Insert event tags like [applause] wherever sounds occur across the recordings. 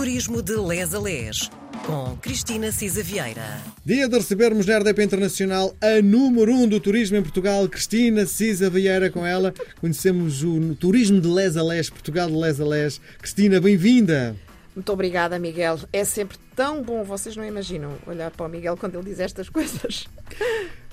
Turismo de Les a Les, com Cristina Cisa Vieira. Dia de recebermos na RDP Internacional a número 1 um do turismo em Portugal, Cristina Cisa Vieira. Com ela conhecemos o turismo de Les a Les, Portugal de Les a Les. Cristina, bem-vinda. Muito obrigada, Miguel. É sempre tão bom, vocês não imaginam olhar para o Miguel quando ele diz estas coisas.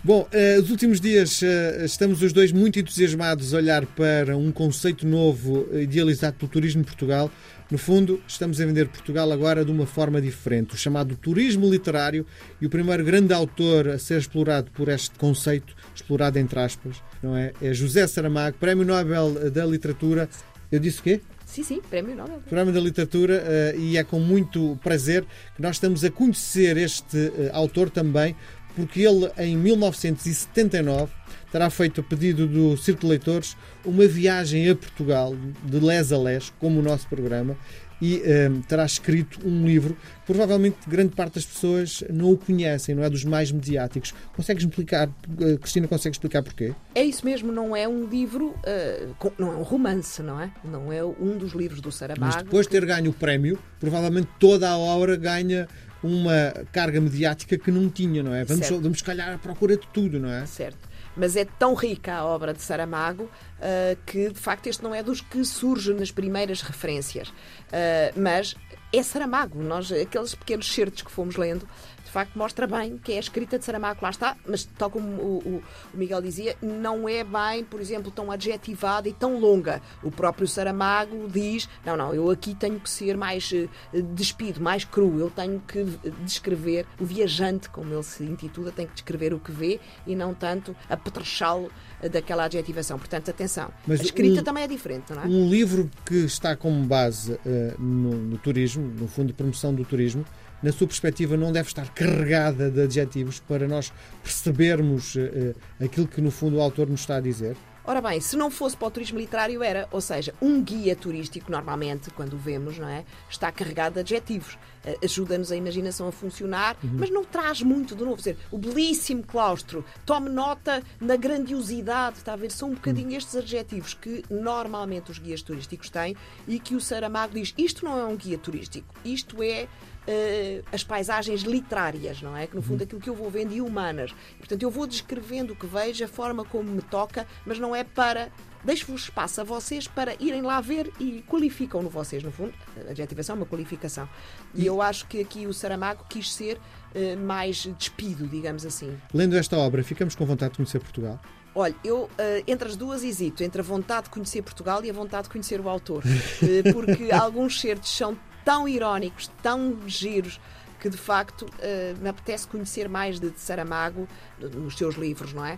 Bom, uh, os últimos dias uh, estamos os dois muito entusiasmados a olhar para um conceito novo idealizado pelo Turismo Portugal. No fundo, estamos a vender Portugal agora de uma forma diferente, o chamado turismo literário, e o primeiro grande autor a ser explorado por este conceito, explorado entre aspas, não é? É José Saramago, Prémio Nobel da Literatura. Eu disse o quê? Sim, sim, Prémio Nobel. Prémio da Literatura, e é com muito prazer que nós estamos a conhecer este autor também, porque ele, em 1979, terá feito a pedido do Círculo de Leitores uma viagem a Portugal, de les a les, como o nosso programa, e um, eh, terá escrito um livro provavelmente grande parte das pessoas não o conhecem, não é dos mais mediáticos. Consegues explicar, uh, Cristina, consegue explicar porquê? É isso mesmo, não é um livro, uh, com, não é um romance, não é? Não é um dos livros do Saramago. Mas depois de ter ganho o prémio, provavelmente toda a obra ganha uma carga mediática que não tinha, não é? Vamos, vamos calhar à procura de tudo, não é? Certo. Mas é tão rica a obra de Saramago uh, que, de facto, este não é dos que surge nas primeiras referências. Uh, mas é Saramago. Nós, aqueles pequenos certos que fomos lendo, de facto mostra bem que é a escrita de Saramago, lá está, mas tal como o, o, Miguel dizia, não é bem, por exemplo, tão adjetivada e tão longa. O próprio Saramago diz: não, não, eu aqui tenho que ser mais uh, despido, mais cru, eu tenho que descrever o viajante, como ele se intitula, tem que descrever o que vê e não tanto apetrechá-lo eh, daquela adjetivação. Portanto, atenção, mas a escrita um, também é diferente, não é? Um livro que está como base uh, no, no turismo, no fundo de promoção do turismo, na sua perspectiva, não deve estar carregada de adjetivos para nós percebermos uh, aquilo que, no fundo, o autor nos está a dizer? Ora bem, se não fosse para o turismo literário, era, ou seja, um guia turístico, normalmente, quando o vemos, não é? Está carregado de adjetivos. Uh, Ajuda-nos a imaginação a funcionar, uhum. mas não traz muito de novo. Dizer, o belíssimo claustro, tome nota na grandiosidade, está a ver? São um bocadinho uhum. estes adjetivos que normalmente os guias turísticos têm e que o Saramago diz: isto não é um guia turístico, isto é uh, as paisagens literárias, não é? Que no fundo aquilo que eu vou vendo e humanas. Portanto, eu vou descrevendo o que vejo, a forma como me toca, mas não é para deixo-vos espaço a vocês para irem lá ver e qualificam-no vocês, no fundo. A adjetivação é uma qualificação. E eu acho que aqui o Saramago quis ser uh, mais despido, digamos assim. Lendo esta obra, ficamos com vontade de conhecer Portugal? Olha, eu uh, entre as duas hesito, entre a vontade de conhecer Portugal e a vontade de conhecer o autor. Uh, [laughs] porque alguns certos são tão irónicos, tão giros, que de facto uh, me apetece conhecer mais de, de Saramago nos seus livros, não é? Uh,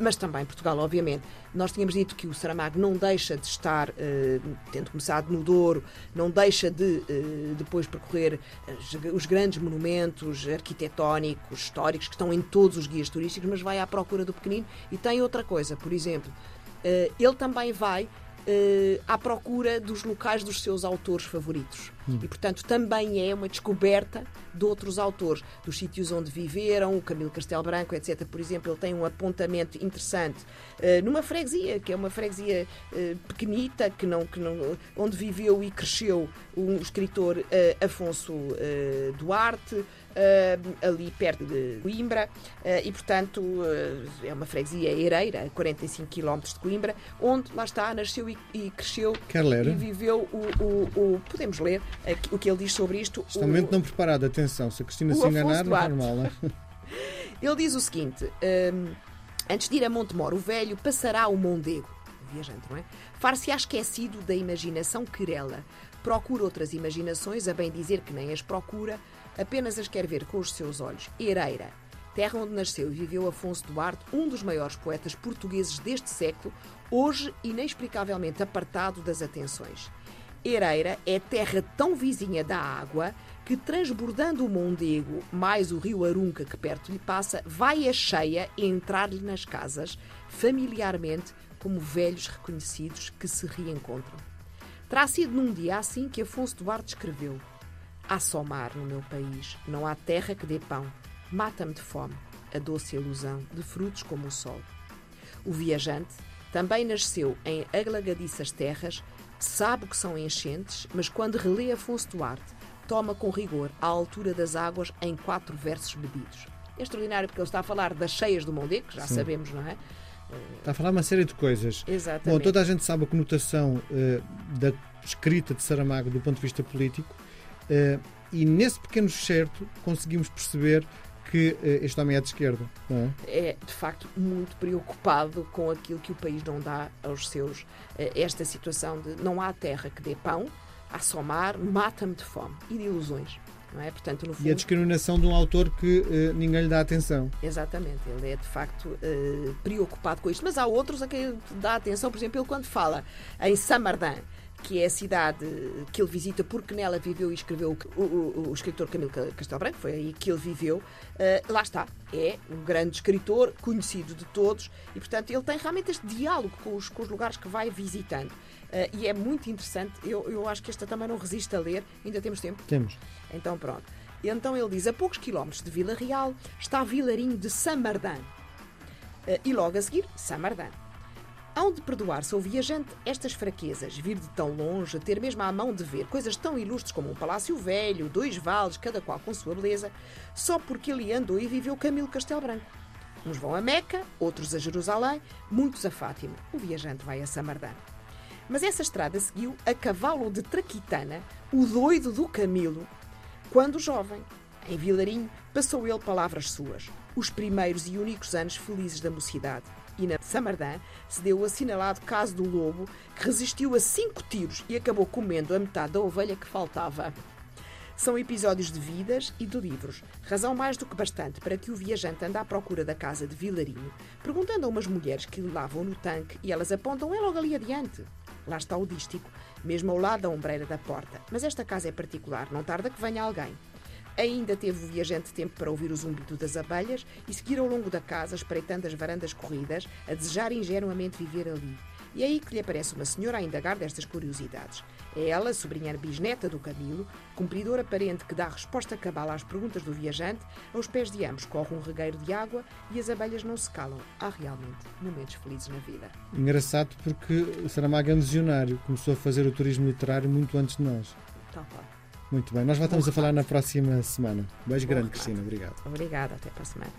mas também Portugal, obviamente. Nós tínhamos dito que o Saramago não deixa de estar, uh, tendo começado no Douro, não deixa de depois percorrer os grandes monumentos arquitetónicos, históricos, que estão em todos os guias turísticos, mas vai à procura do pequenino. E tem outra coisa, por exemplo, ele também vai uh, à procura dos locais dos seus autores favoritos. Hum. E, portanto, também é uma descoberta de outros autores, dos sítios onde viveram, o Camilo Castelo Branco, etc. Por exemplo, ele tem um apontamento interessante uh, numa freguesia, que é uma freguesia uh, pequenita, que não, que não, onde viveu e cresceu o escritor Afonso Duarte. Uh, ali perto de Coimbra, uh, e portanto uh, é uma freguesia ereira, a 45 km de Coimbra, onde lá está, nasceu e, e cresceu e viveu o, o, o, Podemos ler o que ele diz sobre isto. Está momento não preparado, atenção, se a Cristina se enganar, não é normal. Né? [laughs] ele diz o seguinte: um, antes de ir a Montemor, o velho passará o Mondego viajante, não é? Far-se-á esquecido da imaginação querela. Procura outras imaginações, a bem dizer que nem as procura, apenas as quer ver com os seus olhos. Ereira, terra onde nasceu e viveu Afonso Duarte, um dos maiores poetas portugueses deste século, hoje inexplicavelmente apartado das atenções. Ereira é terra tão vizinha da água que, transbordando o Mondego, mais o rio Arunca que perto lhe passa, vai a cheia entrar-lhe nas casas, familiarmente, como velhos reconhecidos que se reencontram. Terá sido num dia assim que Afonso Duarte escreveu: Há só mar no meu país, não há terra que dê pão. Mata-me de fome a doce ilusão de frutos como o sol. O viajante também nasceu em aglagadiças terras, sabe que são enchentes, mas quando relê Afonso Duarte, toma com rigor a altura das águas em quatro versos bebidos. É extraordinário porque ele está a falar das cheias do Mondego, que já Sim. sabemos, não é? Está a falar uma série de coisas. Exatamente. Bom, toda a gente sabe a conotação eh, da escrita de Saramago do ponto de vista político eh, e nesse pequeno certo conseguimos perceber que eh, este homem é de esquerda. Não é? é de facto muito preocupado com aquilo que o país não dá aos seus. eh, Esta situação de não há terra que dê pão, há só mar, mata-me de fome e de ilusões. Não é? Portanto, no E a fundo, discriminação de um autor que eh, ninguém lhe dá atenção. Exatamente, ele é de facto preocupado com isto. Mas há outros a quem dá atenção, por exemplo, ele quando fala em Samardan, que é a cidade que ele visita porque nela viveu e escreveu o, o- o escritor Camilo Ca- Castelo Branco, foi aí que ele viveu. eh, lá está, é um grande escritor, conhecido de todos, e portanto ele tem realmente este diálogo com os, com os lugares que vai visitando. Eh, e é muito interessante, eu, eu acho que esta também não resiste a ler, ainda temos tempo. Temos. Então pronto. Então ele diz: a poucos quilómetros de Vila Real está Vilarinho de Samardan. Eh, E logo a seguir, Samardan. Hão de perdoar-se ao viajante estas fraquezas, vir de tão longe, ter mesmo à mão de ver coisas tão ilustres como um palácio velho, dois vales, cada qual com sua beleza, só porque ele andou e viveu Camilo Castelo Branco. Uns vão a Meca, outros a Jerusalém, muitos a Fátima. O viajante vai a Samardan. Mas essa estrada seguiu a cavalo de Traquitana, o doido do Camilo, quando jovem. Em Vilarinho, passou ele palavras suas, os primeiros e únicos anos felizes da mocidade. E na Samardã se deu o assinalado caso do lobo, que resistiu a cinco tiros e acabou comendo a metade da ovelha que faltava. São episódios de vidas e de livros, razão mais do que bastante para que o viajante ande à procura da casa de Vilarinho, perguntando a umas mulheres que lavam no tanque e elas apontam é logo ali adiante. Lá está o dístico, mesmo ao lado da ombreira da porta. Mas esta casa é particular, não tarda que venha alguém. Ainda teve o viajante tempo para ouvir o zumbido das abelhas e seguir ao longo da casa, espreitando as varandas corridas, a desejar ingenuamente viver ali. E é aí que lhe aparece uma senhora a indagar destas curiosidades. É ela, sobrinha bisneta do Camilo, cumpridora parente que dá resposta cabal às perguntas do viajante, aos pés de ambos corre um regueiro de água e as abelhas não se calam. Há realmente momentos felizes na vida. Engraçado porque Saramago é um visionário, começou a fazer o turismo literário muito antes de nós. Tal qual. Muito bem, nós voltamos a falar na próxima semana. Beijo grande. Cristina. Obrigado. Obrigada, até para a semana.